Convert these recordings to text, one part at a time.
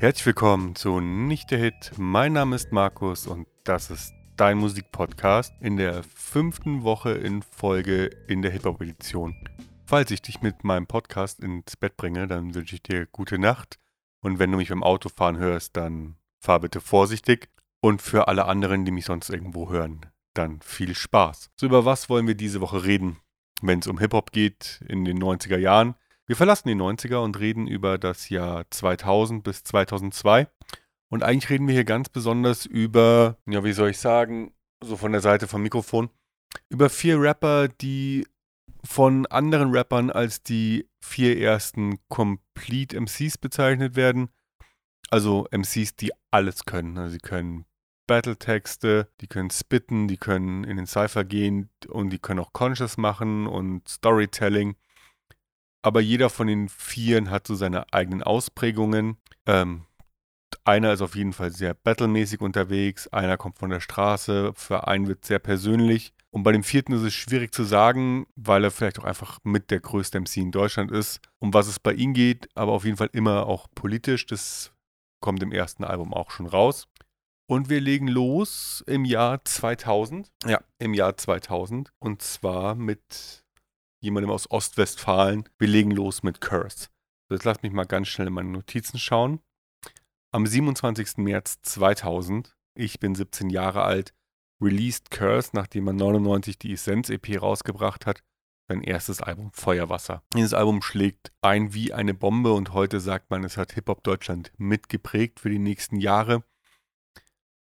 Herzlich willkommen zu Nicht der Hit. Mein Name ist Markus und das ist dein Musikpodcast in der fünften Woche in Folge in der Hip-Hop-Edition. Falls ich dich mit meinem Podcast ins Bett bringe, dann wünsche ich dir gute Nacht. Und wenn du mich beim Autofahren hörst, dann fahr bitte vorsichtig. Und für alle anderen, die mich sonst irgendwo hören, dann viel Spaß. So, über was wollen wir diese Woche reden, wenn es um Hip-Hop geht in den 90er Jahren? Wir verlassen die 90er und reden über das Jahr 2000 bis 2002. Und eigentlich reden wir hier ganz besonders über, ja, wie soll ich sagen, so von der Seite vom Mikrofon, über vier Rapper, die von anderen Rappern als die vier ersten Complete MCs bezeichnet werden. Also MCs, die alles können. Also sie können Battle-Texte, die können spitten, die können in den Cypher gehen und die können auch Conscious machen und Storytelling aber jeder von den Vieren hat so seine eigenen Ausprägungen. Ähm, einer ist auf jeden Fall sehr battlemäßig unterwegs, einer kommt von der Straße, für einen wird sehr persönlich. Und bei dem vierten ist es schwierig zu sagen, weil er vielleicht auch einfach mit der größte MC in Deutschland ist. Um was es bei ihm geht, aber auf jeden Fall immer auch politisch. Das kommt im ersten Album auch schon raus. Und wir legen los im Jahr 2000. Ja, im Jahr 2000. Und zwar mit jemandem aus Ostwestfalen. Wir legen los mit Curse. Jetzt lasst mich mal ganz schnell in meine Notizen schauen. Am 27. März 2000, ich bin 17 Jahre alt, released Curse, nachdem er 99 die Essence-EP rausgebracht hat, sein erstes Album Feuerwasser. Dieses Album schlägt ein wie eine Bombe und heute sagt man, es hat Hip-Hop Deutschland mitgeprägt für die nächsten Jahre.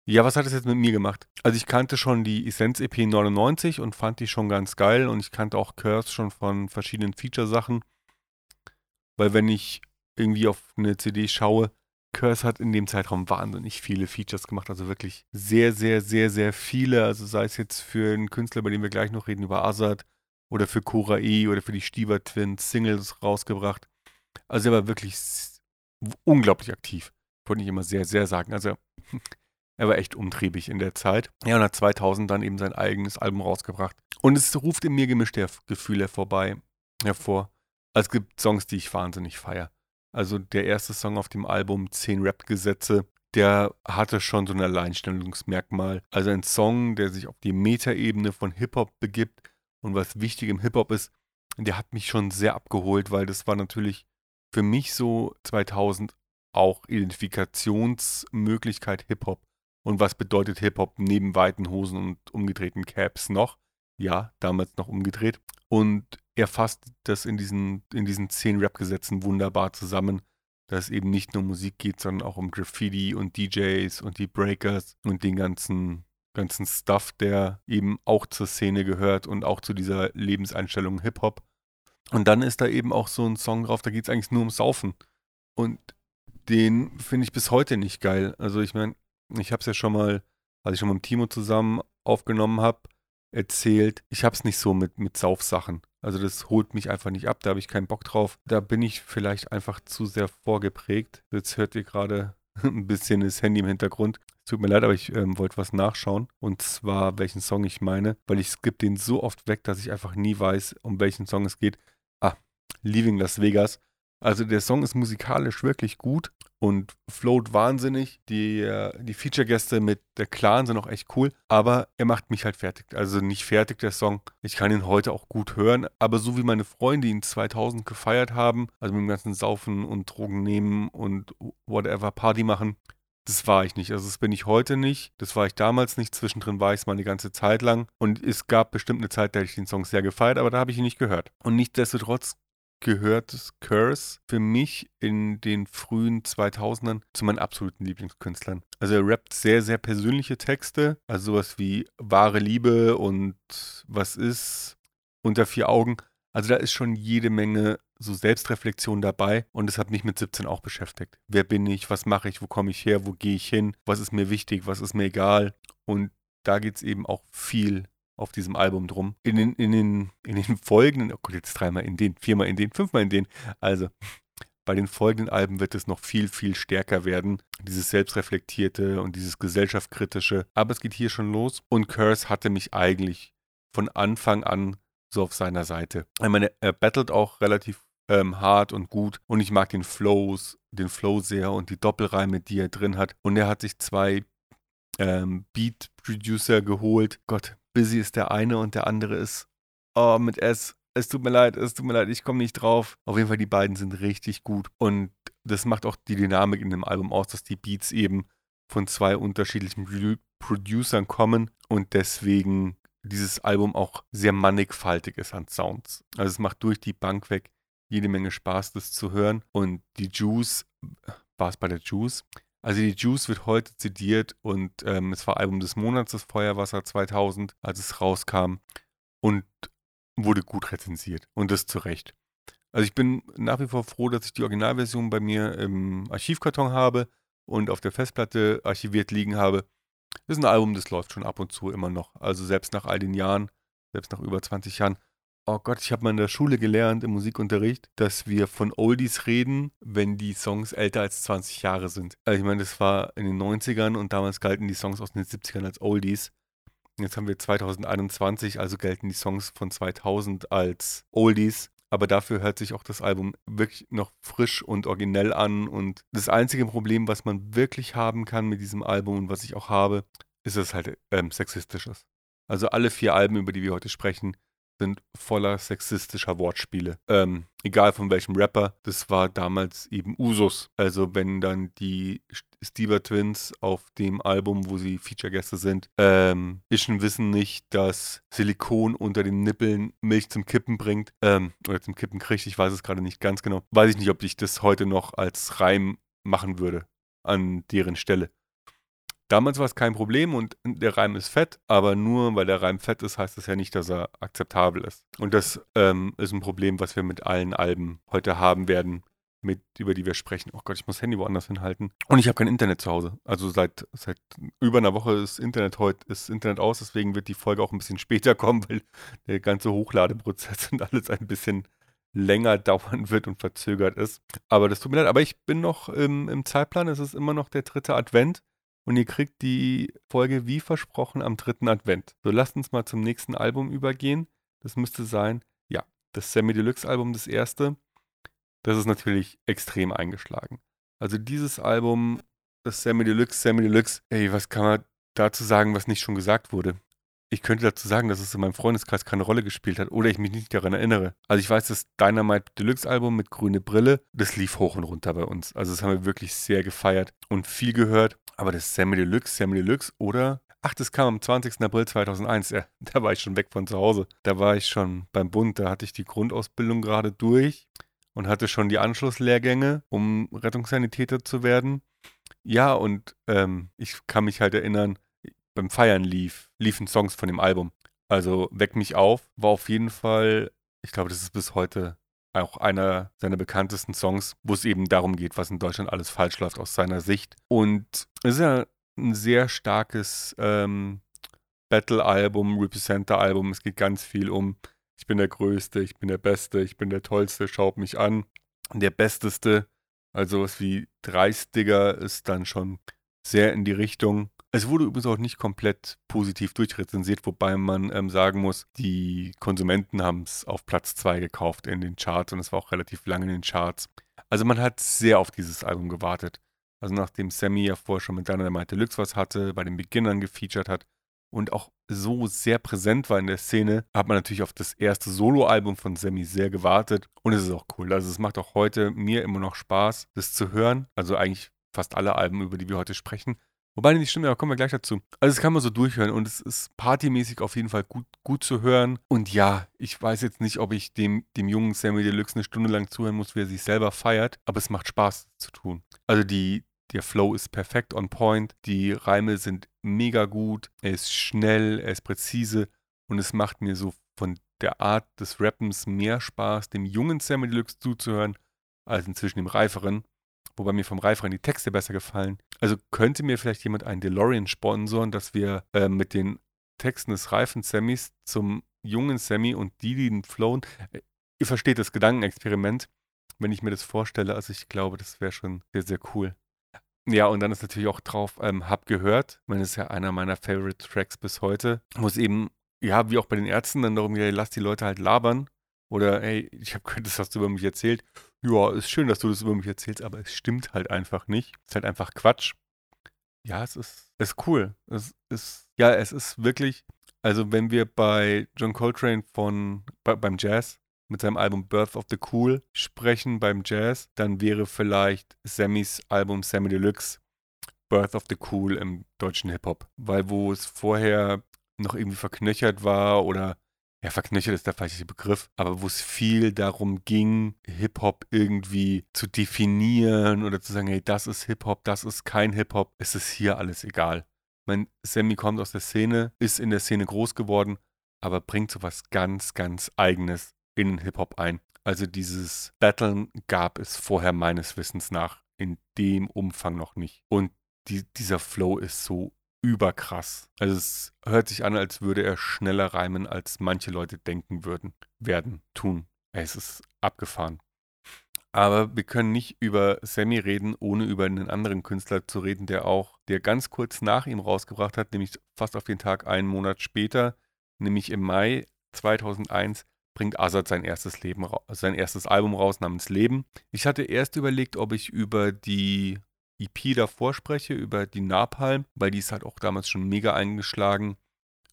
Ja, was hat es jetzt mit mir gemacht? Also ich kannte schon die Essence EP 99 und fand die schon ganz geil und ich kannte auch Curse schon von verschiedenen Feature-Sachen. Weil wenn ich irgendwie auf eine CD schaue, Curse hat in dem Zeitraum wahnsinnig viele Features gemacht, also wirklich sehr, sehr, sehr, sehr viele. Also sei es jetzt für einen Künstler, bei dem wir gleich noch reden, über Azad oder für Cora E oder für die Stieber Twins Singles rausgebracht. Also er war wirklich unglaublich aktiv. Wollte ich immer sehr, sehr sagen. Also er war echt umtriebig in der Zeit. Ja, und hat 2000 dann eben sein eigenes Album rausgebracht. Und es ruft in mir gemischte Gefühle vorbei, hervor. Also es gibt Songs, die ich wahnsinnig feiere. Also der erste Song auf dem Album, 10 Rap-Gesetze, der hatte schon so ein Alleinstellungsmerkmal. Also ein Song, der sich auf die Metaebene von Hip-Hop begibt und was wichtig im Hip-Hop ist, der hat mich schon sehr abgeholt, weil das war natürlich für mich so 2000 auch Identifikationsmöglichkeit Hip-Hop. Und was bedeutet Hip-Hop neben weiten Hosen und umgedrehten Caps noch? Ja, damals noch umgedreht. Und er fasst das in diesen, in diesen zehn Rap-Gesetzen wunderbar zusammen, dass es eben nicht nur Musik geht, sondern auch um Graffiti und DJs und die Breakers und den ganzen, ganzen Stuff, der eben auch zur Szene gehört und auch zu dieser Lebenseinstellung Hip-Hop. Und dann ist da eben auch so ein Song drauf, da geht es eigentlich nur ums Saufen. Und den finde ich bis heute nicht geil. Also ich meine, ich habe es ja schon mal, als ich schon mit Timo zusammen aufgenommen habe, erzählt, ich habe es nicht so mit, mit Saufsachen. Also das holt mich einfach nicht ab, da habe ich keinen Bock drauf. Da bin ich vielleicht einfach zu sehr vorgeprägt. Jetzt hört ihr gerade ein bisschen das Handy im Hintergrund. Tut mir leid, aber ich ähm, wollte was nachschauen. Und zwar, welchen Song ich meine, weil ich skippe den so oft weg, dass ich einfach nie weiß, um welchen Song es geht. Ah, Leaving Las Vegas. Also der Song ist musikalisch wirklich gut und float wahnsinnig. Die, äh, die Feature-Gäste mit der Clan sind auch echt cool, aber er macht mich halt fertig. Also nicht fertig, der Song. Ich kann ihn heute auch gut hören, aber so wie meine Freunde ihn 2000 gefeiert haben, also mit dem ganzen Saufen und Drogen nehmen und whatever Party machen, das war ich nicht. Also das bin ich heute nicht. Das war ich damals nicht. Zwischendrin war ich es mal eine ganze Zeit lang. Und es gab bestimmt eine Zeit, da hätte ich den Song sehr gefeiert, aber da habe ich ihn nicht gehört. Und nichtsdestotrotz gehört Curse für mich in den frühen 2000ern zu meinen absoluten Lieblingskünstlern. Also er rappt sehr, sehr persönliche Texte, also sowas wie wahre Liebe und was ist unter vier Augen. Also da ist schon jede Menge so Selbstreflexion dabei und das hat mich mit 17 auch beschäftigt. Wer bin ich? Was mache ich? Wo komme ich her? Wo gehe ich hin? Was ist mir wichtig? Was ist mir egal? Und da geht es eben auch viel auf diesem Album drum. In den, in den, in den folgenden, oh Gott, jetzt dreimal in den, viermal in den, fünfmal in den. Also, bei den folgenden Alben wird es noch viel, viel stärker werden. Dieses Selbstreflektierte und dieses Gesellschaftskritische. Aber es geht hier schon los. Und Curse hatte mich eigentlich von Anfang an so auf seiner Seite. Ich meine, er battelt auch relativ ähm, hart und gut. Und ich mag den Flows, den Flow sehr und die Doppelreime, die er drin hat. Und er hat sich zwei ähm, Beat-Producer geholt. Gott, Busy ist der eine und der andere ist oh, mit S. Es tut mir leid, es tut mir leid, ich komme nicht drauf. Auf jeden Fall, die beiden sind richtig gut. Und das macht auch die Dynamik in dem Album aus, dass die Beats eben von zwei unterschiedlichen Producern kommen und deswegen dieses Album auch sehr mannigfaltig ist an Sounds. Also es macht durch die Bank weg jede Menge Spaß, das zu hören. Und die Juice, war es bei der Juice? Also die Juice wird heute zitiert und ähm, es war Album des Monats, das Feuerwasser 2000, als es rauskam und wurde gut rezensiert und das zu Recht. Also ich bin nach wie vor froh, dass ich die Originalversion bei mir im Archivkarton habe und auf der Festplatte archiviert liegen habe. Das ist ein Album, das läuft schon ab und zu immer noch. Also selbst nach all den Jahren, selbst nach über 20 Jahren. Oh Gott, ich habe mal in der Schule gelernt, im Musikunterricht, dass wir von Oldies reden, wenn die Songs älter als 20 Jahre sind. Also ich meine, das war in den 90ern und damals galten die Songs aus den 70ern als Oldies. Jetzt haben wir 2021, also gelten die Songs von 2000 als Oldies. Aber dafür hört sich auch das Album wirklich noch frisch und originell an. Und das einzige Problem, was man wirklich haben kann mit diesem Album und was ich auch habe, ist, dass es halt ähm, sexistisch ist. Also alle vier Alben, über die wir heute sprechen, sind voller sexistischer Wortspiele. Ähm, egal von welchem Rapper, das war damals eben Usus. Also wenn dann die Stever Twins auf dem Album, wo sie Feature-Gäste sind, ähm, Ischen wissen nicht, dass Silikon unter den Nippeln Milch zum Kippen bringt, ähm, oder zum Kippen kriegt, ich weiß es gerade nicht ganz genau. Weiß ich nicht, ob ich das heute noch als Reim machen würde an deren Stelle. Damals war es kein Problem und der Reim ist fett, aber nur weil der Reim fett ist, heißt das ja nicht, dass er akzeptabel ist. Und das ähm, ist ein Problem, was wir mit allen Alben heute haben werden, mit, über die wir sprechen. Oh Gott, ich muss das Handy woanders hinhalten. Und ich habe kein Internet zu Hause. Also seit, seit über einer Woche ist Internet heute ist Internet aus, deswegen wird die Folge auch ein bisschen später kommen, weil der ganze Hochladeprozess und alles ein bisschen länger dauern wird und verzögert ist. Aber das tut mir leid. Aber ich bin noch im, im Zeitplan. Es ist immer noch der dritte Advent und ihr kriegt die Folge wie versprochen am dritten Advent. So, lasst uns mal zum nächsten Album übergehen. Das müsste sein, ja, das Sammy Deluxe Album, das erste. Das ist natürlich extrem eingeschlagen. Also dieses Album, das Sammy Deluxe, Sammy Deluxe, ey, was kann man dazu sagen, was nicht schon gesagt wurde? Ich könnte dazu sagen, dass es in meinem Freundeskreis keine Rolle gespielt hat oder ich mich nicht daran erinnere. Also ich weiß, das Dynamite Deluxe Album mit grüne Brille, das lief hoch und runter bei uns. Also das haben wir wirklich sehr gefeiert und viel gehört. Aber das Sammy Deluxe, Sammy Deluxe oder Ach, das kam am 20. April 2001. Ja, da war ich schon weg von zu Hause. Da war ich schon beim Bund. Da hatte ich die Grundausbildung gerade durch und hatte schon die Anschlusslehrgänge, um Rettungssanitäter zu werden. Ja, und ähm, ich kann mich halt erinnern, beim Feiern lief, liefen Songs von dem Album. Also Weck mich auf war auf jeden Fall, ich glaube, das ist bis heute auch einer seiner bekanntesten Songs, wo es eben darum geht, was in Deutschland alles falsch läuft aus seiner Sicht. Und es ist ja ein sehr starkes ähm, Battle-Album, Representer-Album. Es geht ganz viel um, ich bin der Größte, ich bin der Beste, ich bin der Tollste, schaut mich an. Der Besteste, also was wie Dreistigger ist dann schon sehr in die Richtung. Es wurde übrigens auch nicht komplett positiv durchrezensiert, wobei man ähm, sagen muss, die Konsumenten haben es auf Platz 2 gekauft in den Charts und es war auch relativ lange in den Charts. Also man hat sehr auf dieses Album gewartet. Also nachdem Sammy ja vorher schon mit Dynamite Deluxe was hatte, bei den Beginnern gefeatured hat und auch so sehr präsent war in der Szene, hat man natürlich auf das erste Soloalbum von Sammy sehr gewartet und es ist auch cool. Also es macht auch heute mir immer noch Spaß, das zu hören. Also eigentlich fast alle Alben, über die wir heute sprechen. Wobei nicht stimmt, aber kommen wir gleich dazu. Also das kann man so durchhören und es ist partymäßig auf jeden Fall gut, gut zu hören. Und ja, ich weiß jetzt nicht, ob ich dem, dem jungen Sammy Deluxe eine Stunde lang zuhören muss, wie er sich selber feiert, aber es macht Spaß zu tun. Also die, der Flow ist perfekt on point, die Reime sind mega gut, er ist schnell, er ist präzise und es macht mir so von der Art des Rappens mehr Spaß, dem jungen Sammy Deluxe zuzuhören, als inzwischen dem reiferen wobei mir vom Reiferen die Texte besser gefallen. Also könnte mir vielleicht jemand einen DeLorean sponsoren, dass wir äh, mit den Texten des reifen Sammys zum jungen Sammy und die, die flown. Äh, ihr versteht das Gedankenexperiment, wenn ich mir das vorstelle. Also ich glaube, das wäre schon sehr, sehr cool. Ja, und dann ist natürlich auch drauf, ähm, hab gehört. Das ist ja einer meiner Favorite Tracks bis heute, es eben, ja, wie auch bei den Ärzten dann darum geht, lass die Leute halt labern. Oder, hey, ich habe gehört, das hast du über mich erzählt. Ja, ist schön, dass du das über mich erzählst, aber es stimmt halt einfach nicht. Es ist halt einfach Quatsch. Ja, es ist, ist cool. Es ist, ja, es ist wirklich, also wenn wir bei John Coltrane von, bei, beim Jazz mit seinem Album Birth of the Cool sprechen beim Jazz, dann wäre vielleicht Sammys Album Sammy Deluxe Birth of the Cool im deutschen Hip-Hop. Weil wo es vorher noch irgendwie verknöchert war oder ja, verknöchert ist der falsche Begriff, aber wo es viel darum ging, Hip-Hop irgendwie zu definieren oder zu sagen, hey, das ist Hip-Hop, das ist kein Hip-Hop, ist es hier alles egal. Mein Sammy kommt aus der Szene, ist in der Szene groß geworden, aber bringt so was ganz, ganz Eigenes in den Hip-Hop ein. Also dieses Battlen gab es vorher meines Wissens nach in dem Umfang noch nicht. Und die, dieser Flow ist so überkrass. Also es hört sich an, als würde er schneller reimen, als manche Leute denken würden, werden, tun. Es ist abgefahren. Aber wir können nicht über Sammy reden, ohne über einen anderen Künstler zu reden, der auch, der ganz kurz nach ihm rausgebracht hat, nämlich fast auf den Tag einen Monat später, nämlich im Mai 2001, bringt Azad sein erstes Leben, sein erstes Album raus namens Leben. Ich hatte erst überlegt, ob ich über die EP davor spreche, über die Napalm, weil die ist halt auch damals schon mega eingeschlagen.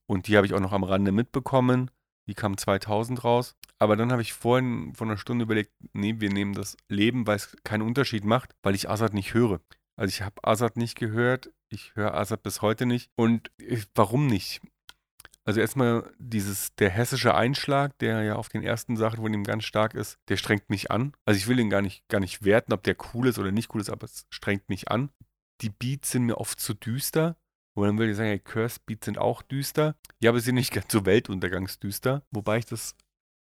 Und die habe ich auch noch am Rande mitbekommen. Die kam 2000 raus. Aber dann habe ich vorhin vor einer Stunde überlegt, nee, wir nehmen das Leben, weil es keinen Unterschied macht, weil ich Azad nicht höre. Also ich habe Azad nicht gehört, ich höre Azad bis heute nicht. Und ich, warum nicht? Also erstmal dieses, der hessische Einschlag, der ja auf den ersten Sachen von ihm ganz stark ist, der strengt mich an. Also ich will ihn gar nicht, gar nicht werten, ob der cool ist oder nicht cool ist, aber es strengt mich an. Die Beats sind mir oft zu düster. Und dann würde ich sagen, hey, Curse Beats sind auch düster. Ja, aber sie sind nicht ganz so weltuntergangsdüster. Wobei ich das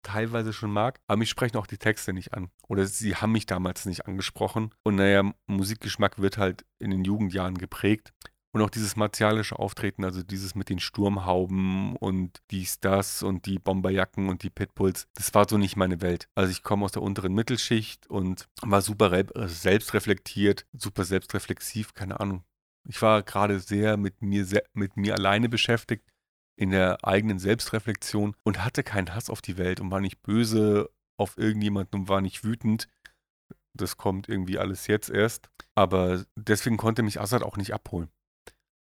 teilweise schon mag. Aber mich sprechen auch die Texte nicht an. Oder sie haben mich damals nicht angesprochen. Und naja, Musikgeschmack wird halt in den Jugendjahren geprägt. Und auch dieses martialische Auftreten, also dieses mit den Sturmhauben und dies, das und die Bomberjacken und die Pitbulls, das war so nicht meine Welt. Also ich komme aus der unteren Mittelschicht und war super äh, selbstreflektiert, super selbstreflexiv, keine Ahnung. Ich war gerade sehr mit mir, mit mir alleine beschäftigt, in der eigenen Selbstreflexion und hatte keinen Hass auf die Welt und war nicht böse auf irgendjemanden und war nicht wütend. Das kommt irgendwie alles jetzt erst. Aber deswegen konnte mich Assad auch nicht abholen.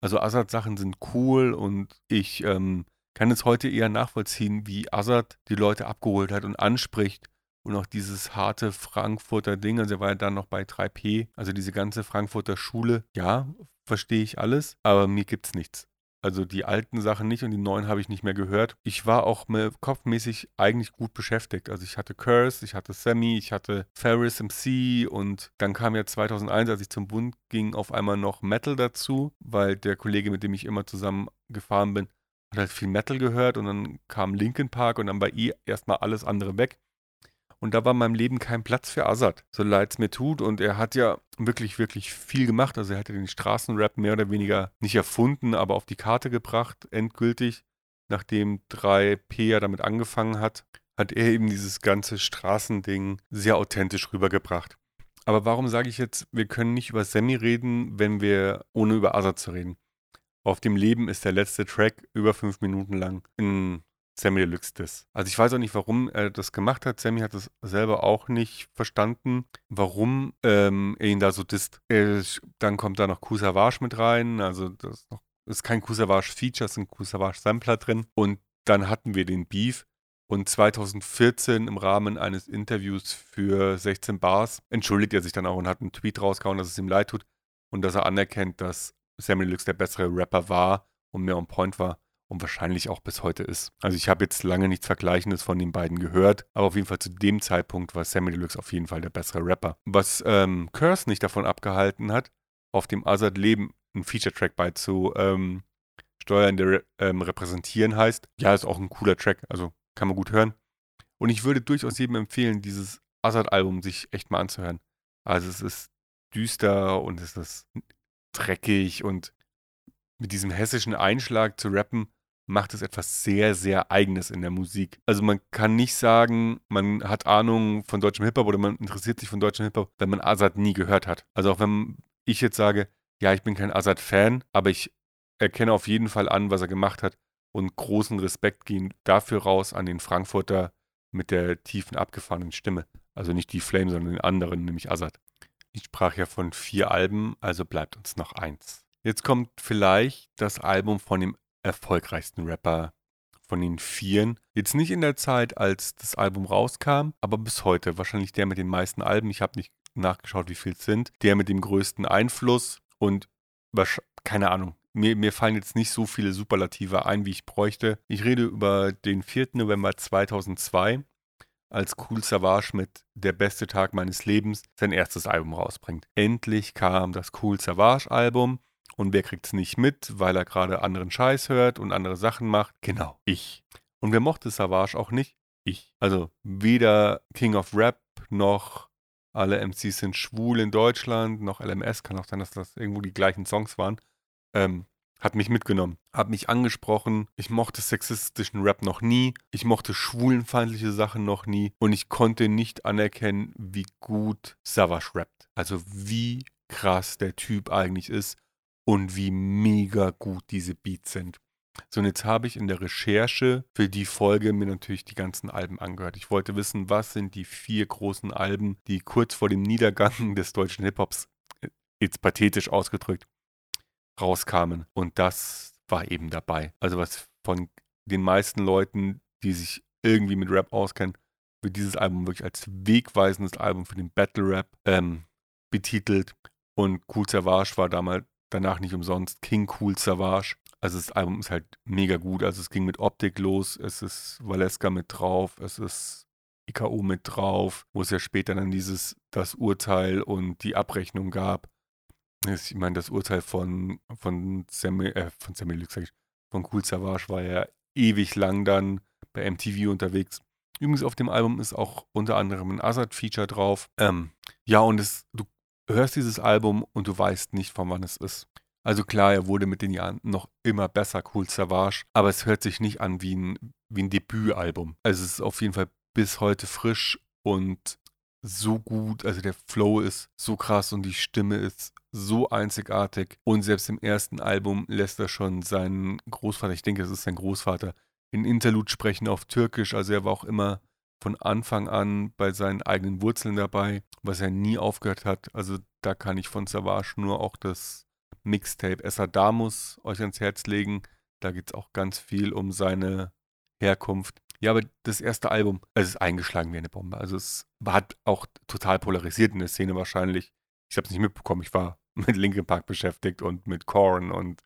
Also Assad-Sachen sind cool und ich ähm, kann es heute eher nachvollziehen, wie Assad die Leute abgeholt hat und anspricht und auch dieses harte Frankfurter Ding, also er war ja dann noch bei 3P, also diese ganze Frankfurter Schule, ja, verstehe ich alles, aber mir gibt's nichts. Also die alten Sachen nicht und die neuen habe ich nicht mehr gehört. Ich war auch kopfmäßig eigentlich gut beschäftigt. Also ich hatte Curse, ich hatte Sammy, ich hatte Ferris MC und dann kam ja 2001, als ich zum Bund ging, auf einmal noch Metal dazu, weil der Kollege, mit dem ich immer zusammen gefahren bin, hat halt viel Metal gehört und dann kam Linkin Park und dann war eh erstmal alles andere weg. Und da war in meinem Leben kein Platz für Azad, so leid es mir tut. Und er hat ja wirklich, wirklich viel gemacht. Also er hat ja den Straßenrap mehr oder weniger nicht erfunden, aber auf die Karte gebracht, endgültig. Nachdem 3P ja damit angefangen hat, hat er eben dieses ganze Straßending sehr authentisch rübergebracht. Aber warum sage ich jetzt, wir können nicht über Sammy reden, wenn wir, ohne über Azad zu reden? Auf dem Leben ist der letzte Track über fünf Minuten lang ein Sammy Deluxe Diss. Also ich weiß auch nicht, warum er das gemacht hat. Sammy hat es selber auch nicht verstanden, warum ähm, er ihn da so disst. Äh, dann kommt da noch Kusavage mit rein. Also das ist, noch, ist kein Kusavage-Feature, es ist ein Kusavage-Sampler drin. Und dann hatten wir den Beef. Und 2014 im Rahmen eines Interviews für 16 Bars entschuldigt er sich dann auch und hat einen Tweet rausgehauen, dass es ihm leid tut und dass er anerkennt, dass Sammy Deluxe der bessere Rapper war und mehr on point war und wahrscheinlich auch bis heute ist. Also ich habe jetzt lange nichts Vergleichendes von den beiden gehört, aber auf jeden Fall zu dem Zeitpunkt war Sammy Deluxe auf jeden Fall der bessere Rapper. Was ähm, Curse nicht davon abgehalten hat, auf dem Azad Leben einen Feature-Track beizusteuern, ähm, der ähm, repräsentieren heißt. Ja, ist auch ein cooler Track, also kann man gut hören. Und ich würde durchaus jedem empfehlen, dieses Azad-Album sich echt mal anzuhören. Also es ist düster und es ist dreckig und mit diesem hessischen Einschlag zu rappen, macht es etwas sehr, sehr Eigenes in der Musik. Also man kann nicht sagen, man hat Ahnung von deutschem Hip-Hop oder man interessiert sich von deutschem Hip-Hop, wenn man Azad nie gehört hat. Also auch wenn ich jetzt sage, ja, ich bin kein Azad-Fan, aber ich erkenne auf jeden Fall an, was er gemacht hat und großen Respekt gehen dafür raus an den Frankfurter mit der tiefen, abgefahrenen Stimme. Also nicht die Flame, sondern den anderen, nämlich Azad. Ich sprach ja von vier Alben, also bleibt uns noch eins. Jetzt kommt vielleicht das Album von dem erfolgreichsten Rapper von den Vieren. Jetzt nicht in der Zeit, als das Album rauskam, aber bis heute. Wahrscheinlich der mit den meisten Alben. Ich habe nicht nachgeschaut, wie viel es sind. Der mit dem größten Einfluss und keine Ahnung. Mir, mir fallen jetzt nicht so viele Superlative ein, wie ich bräuchte. Ich rede über den 4. November 2002, als Cool Savage mit Der beste Tag meines Lebens sein erstes Album rausbringt. Endlich kam das Cool Savage Album und wer kriegt es nicht mit, weil er gerade anderen Scheiß hört und andere Sachen macht? Genau, ich. Und wer mochte Savage auch nicht? Ich. Also weder King of Rap noch alle MCs sind schwul in Deutschland, noch LMS, kann auch sein, dass das irgendwo die gleichen Songs waren. Ähm, hat mich mitgenommen, hat mich angesprochen. Ich mochte sexistischen Rap noch nie. Ich mochte schwulenfeindliche Sachen noch nie. Und ich konnte nicht anerkennen, wie gut Savage rappt. Also wie krass der Typ eigentlich ist und wie mega gut diese Beats sind. So, und jetzt habe ich in der Recherche für die Folge mir natürlich die ganzen Alben angehört. Ich wollte wissen, was sind die vier großen Alben, die kurz vor dem Niedergang des deutschen Hip-Hops, äh, jetzt pathetisch ausgedrückt, rauskamen. Und das war eben dabei. Also was von den meisten Leuten, die sich irgendwie mit Rap auskennen, wird dieses Album wirklich als wegweisendes Album für den Battle Rap ähm, betitelt. Und Cool Savage war damals danach nicht umsonst King Cool Savage. Also das Album ist halt mega gut. Also es ging mit Optik los, es ist Valeska mit drauf, es ist IKO mit drauf, wo es ja später dann dieses, das Urteil und die Abrechnung gab. Ich meine, das Urteil von, von Samuel, äh, von sag ich, von Cool Savage war ja ewig lang dann bei MTV unterwegs. Übrigens auf dem Album ist auch unter anderem ein Azad-Feature drauf. Ähm, ja, und es, du hörst dieses Album und du weißt nicht, von wann es ist. Also klar, er wurde mit den Jahren noch immer besser, Cool Savage, aber es hört sich nicht an wie ein, wie ein Debütalbum. Also es ist auf jeden Fall bis heute frisch und so gut, also der Flow ist so krass und die Stimme ist so einzigartig. Und selbst im ersten Album lässt er schon seinen Großvater, ich denke, es ist sein Großvater, in Interlude sprechen auf Türkisch. Also er war auch immer von Anfang an bei seinen eigenen Wurzeln dabei, was er nie aufgehört hat. Also da kann ich von Savage nur auch das Mixtape Essadamus euch ans Herz legen. Da geht es auch ganz viel um seine Herkunft. Ja, aber das erste Album, es ist eingeschlagen wie eine Bombe. Also es hat auch total polarisiert in der Szene wahrscheinlich. Ich habe es nicht mitbekommen. Ich war mit Linkin Park beschäftigt und mit Korn und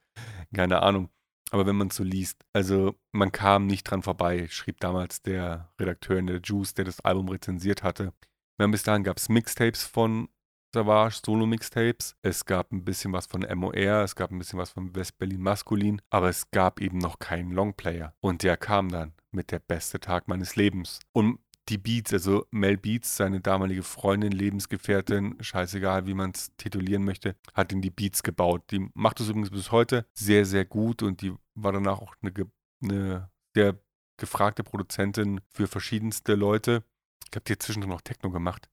keine Ahnung. Aber wenn man es so liest, also man kam nicht dran vorbei, schrieb damals der Redakteur in der Juice, der das Album rezensiert hatte. Bis dahin gab es Mixtapes von Savage, Solo-Mixtapes. Es gab ein bisschen was von MOR, es gab ein bisschen was von West-Berlin Maskulin, aber es gab eben noch keinen Longplayer. Und der kam dann mit der beste Tag meines Lebens. Und die Beats, also Mel Beats, seine damalige Freundin, Lebensgefährtin, scheißegal, wie man es titulieren möchte, hat ihn die Beats gebaut. Die macht es übrigens bis heute sehr, sehr gut und die war danach auch eine, eine sehr gefragte Produzentin für verschiedenste Leute. Ich glaube, die hat zwischendrin noch Techno gemacht.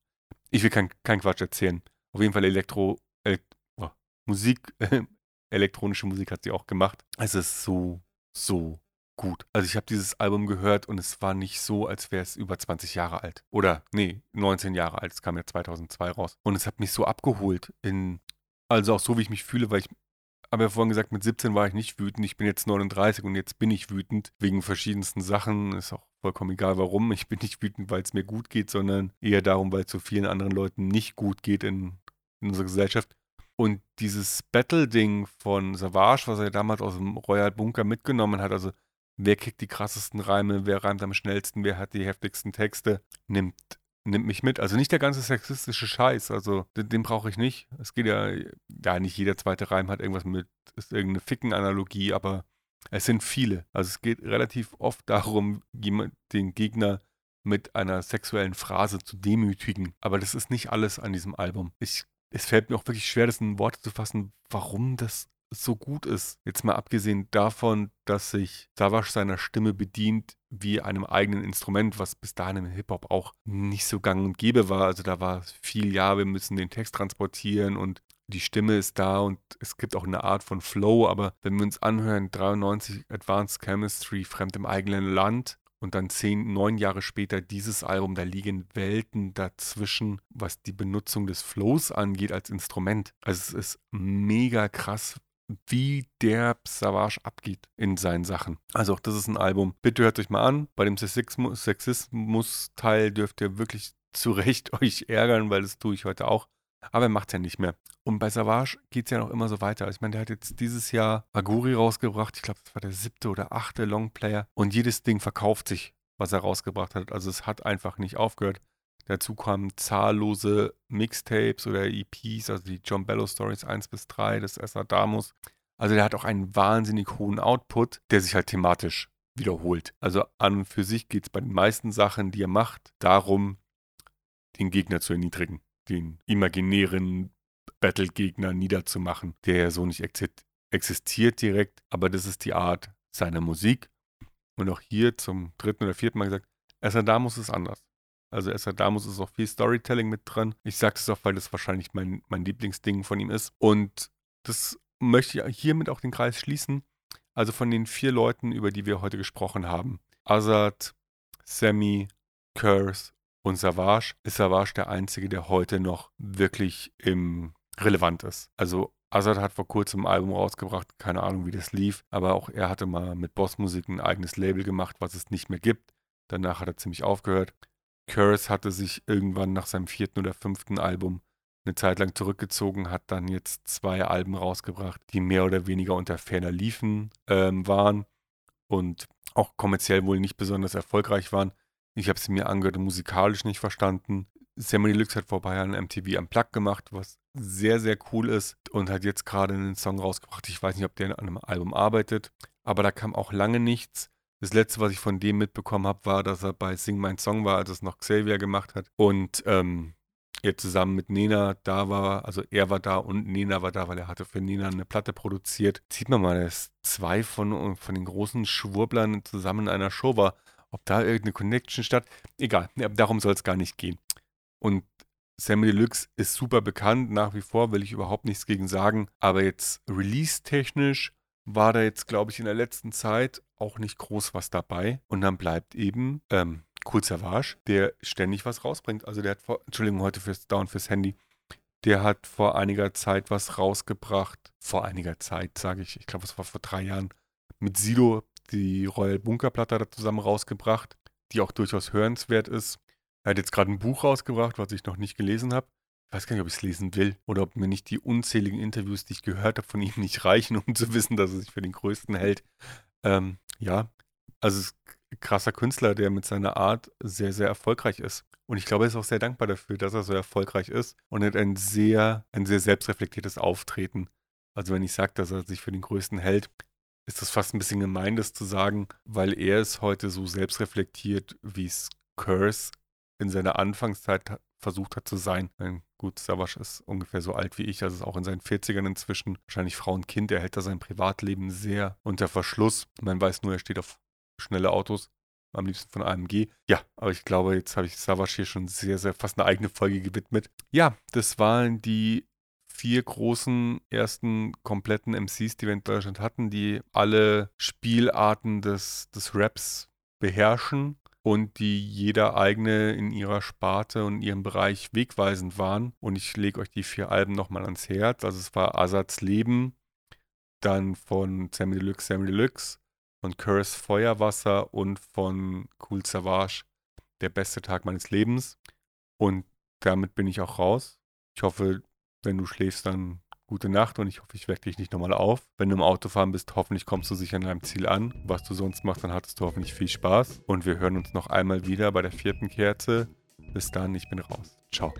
Ich will keinen kein Quatsch erzählen. Auf jeden Fall Elektro, Elekt oh, Musik, elektronische Musik hat sie auch gemacht. Es ist so, so gut. Also ich habe dieses Album gehört und es war nicht so, als wäre es über 20 Jahre alt. Oder, nee, 19 Jahre alt. Es kam ja 2002 raus. Und es hat mich so abgeholt in, also auch so, wie ich mich fühle, weil ich aber ja vorhin gesagt, mit 17 war ich nicht wütend. Ich bin jetzt 39 und jetzt bin ich wütend wegen verschiedensten Sachen. Ist auch vollkommen egal warum. Ich bin nicht wütend, weil es mir gut geht, sondern eher darum, weil es so vielen anderen Leuten nicht gut geht in, in unserer Gesellschaft. Und dieses Battle-Ding von Savage, was er damals aus dem Royal Bunker mitgenommen hat, also wer kriegt die krassesten Reime, wer reimt am schnellsten, wer hat die heftigsten Texte, nimmt, nimmt mich mit. Also nicht der ganze sexistische Scheiß, also den, den brauche ich nicht. Es geht ja, ja, nicht jeder zweite Reim hat irgendwas mit, ist irgendeine Ficken-Analogie, aber es sind viele. Also es geht relativ oft darum, den Gegner mit einer sexuellen Phrase zu demütigen. Aber das ist nicht alles an diesem Album. Ich, es fällt mir auch wirklich schwer, das in Worte zu fassen, warum das so gut ist. Jetzt mal abgesehen davon, dass sich Savage seiner Stimme bedient wie einem eigenen Instrument, was bis dahin im Hip-Hop auch nicht so gang und gäbe war. Also da war viel, ja, wir müssen den Text transportieren und die Stimme ist da und es gibt auch eine Art von Flow, aber wenn wir uns anhören, 93 Advanced Chemistry, Fremd im eigenen Land Und dann zehn, neun Jahre später dieses Album, da liegen Welten dazwischen, was die Benutzung des Flows angeht als Instrument. Also es ist mega krass, wie der Savage abgeht in seinen Sachen. Also auch das ist ein Album. Bitte hört euch mal an. Bei dem Sexismus-Teil dürft ihr wirklich zu Recht euch ärgern, weil das tue ich heute auch. Aber er macht es ja nicht mehr. Und bei Savage geht es ja noch immer so weiter. Ich meine, der hat jetzt dieses Jahr Aguri rausgebracht. Ich glaube, das war der siebte oder achte Longplayer. Und jedes Ding verkauft sich, was er rausgebracht hat. Also es hat einfach nicht aufgehört. Dazu kamen zahllose Mixtapes oder EPs, also die John Bello Stories 1 bis 3, das Damus. Also der hat auch einen wahnsinnig hohen Output, der sich halt thematisch wiederholt. Also an und für sich geht es bei den meisten Sachen, die er macht, darum, den Gegner zu erniedrigen, den imaginären Battle-Gegner niederzumachen, der ja so nicht existiert direkt, aber das ist die Art seiner Musik. Und auch hier zum dritten oder vierten Mal gesagt, Damus ist anders. Also Damus ist auch viel Storytelling mit dran. Ich sage das auch, weil das wahrscheinlich mein, mein Lieblingsding von ihm ist. Und das möchte ich hiermit auch den Kreis schließen. Also von den vier Leuten, über die wir heute gesprochen haben. Azad, Sammy, Curse und Savage, ist Savage der einzige, der heute noch wirklich im relevant ist. Also Azad hat vor kurzem ein Album rausgebracht, keine Ahnung, wie das lief, aber auch er hatte mal mit Bossmusik ein eigenes Label gemacht, was es nicht mehr gibt. Danach hat er ziemlich aufgehört. Curse hatte sich irgendwann nach seinem vierten oder fünften Album eine Zeit lang zurückgezogen, hat dann jetzt zwei Alben rausgebracht, die mehr oder weniger unter ferner Liefen ähm, waren und auch kommerziell wohl nicht besonders erfolgreich waren. Ich habe sie mir angehört und musikalisch nicht verstanden. Sammy Deluxe hat vor ein paar Jahren MTV Plug gemacht, was sehr, sehr cool ist und hat jetzt gerade einen Song rausgebracht. Ich weiß nicht, ob der an einem Album arbeitet, aber da kam auch lange nichts. Das letzte, was ich von dem mitbekommen habe, war, dass er bei Sing My Song war, als es noch Xavier gemacht hat. Und ähm, er zusammen mit Nena da war, also er war da und Nena war da, weil er hatte für Nena eine Platte produziert. Sieht man mal, dass zwei von, von den großen Schwurblern zusammen in einer Show war. Ob da irgendeine Connection statt, egal, darum soll es gar nicht gehen. Und Sammy Deluxe ist super bekannt, nach wie vor will ich überhaupt nichts gegen sagen, aber jetzt release-technisch war da jetzt, glaube ich, in der letzten Zeit auch nicht groß was dabei. Und dann bleibt eben ähm, Cool Savage, der ständig was rausbringt. Also der hat vor, Entschuldigung, heute fürs Down fürs Handy. Der hat vor einiger Zeit was rausgebracht. Vor einiger Zeit, sage ich. Ich glaube, es war vor drei Jahren. Mit Sido die Royal Bunker Platte da zusammen rausgebracht, die auch durchaus hörenswert ist. Er hat jetzt gerade ein Buch rausgebracht, was ich noch nicht gelesen habe. Ich weiß gar nicht, ob ich es lesen will oder ob mir nicht die unzähligen Interviews, die ich gehört habe, von ihm nicht reichen, um zu wissen, dass er sich für den Größten hält. Ähm, ja, also ist krasser Künstler, der mit seiner Art sehr, sehr erfolgreich ist. Und ich glaube, er ist auch sehr dankbar dafür, dass er so erfolgreich ist und hat ein sehr, ein sehr selbstreflektiertes Auftreten. Also wenn ich sage, dass er sich für den Größten hält, ist das fast ein bisschen gemein, das zu sagen, weil er es heute so selbstreflektiert, wie es Curse in seiner Anfangszeit versucht hat zu sein. Gut, Savasch ist ungefähr so alt wie ich, also ist auch in seinen 40ern inzwischen. Wahrscheinlich Frau und Kind, er hält da sein Privatleben sehr unter Verschluss. Man weiß nur, er steht auf schnelle Autos, am liebsten von AMG. Ja, aber ich glaube, jetzt habe ich Savasch hier schon sehr, sehr fast eine eigene Folge gewidmet. Ja, das waren die vier großen ersten kompletten MCs, die wir in Deutschland hatten, die alle Spielarten des, des Raps beherrschen und die jeder eigene in ihrer Sparte und ihrem Bereich wegweisend waren. Und ich lege euch die vier Alben nochmal ans Herz. Also es war Asats Leben, dann von Sammy Deluxe, Sammy Deluxe, von Curse Feuerwasser und von Cool Savage Der beste Tag meines Lebens. Und damit bin ich auch raus. Ich hoffe, wenn du schläfst, dann gute Nacht und ich hoffe, ich wecke dich nicht nochmal auf. Wenn du im Autofahren bist, hoffentlich kommst du sicher an deinem Ziel an. Was du sonst machst, dann hattest du hoffentlich viel Spaß. Und wir hören uns noch einmal wieder bei der vierten Kerze. Bis dann, ich bin raus. Ciao.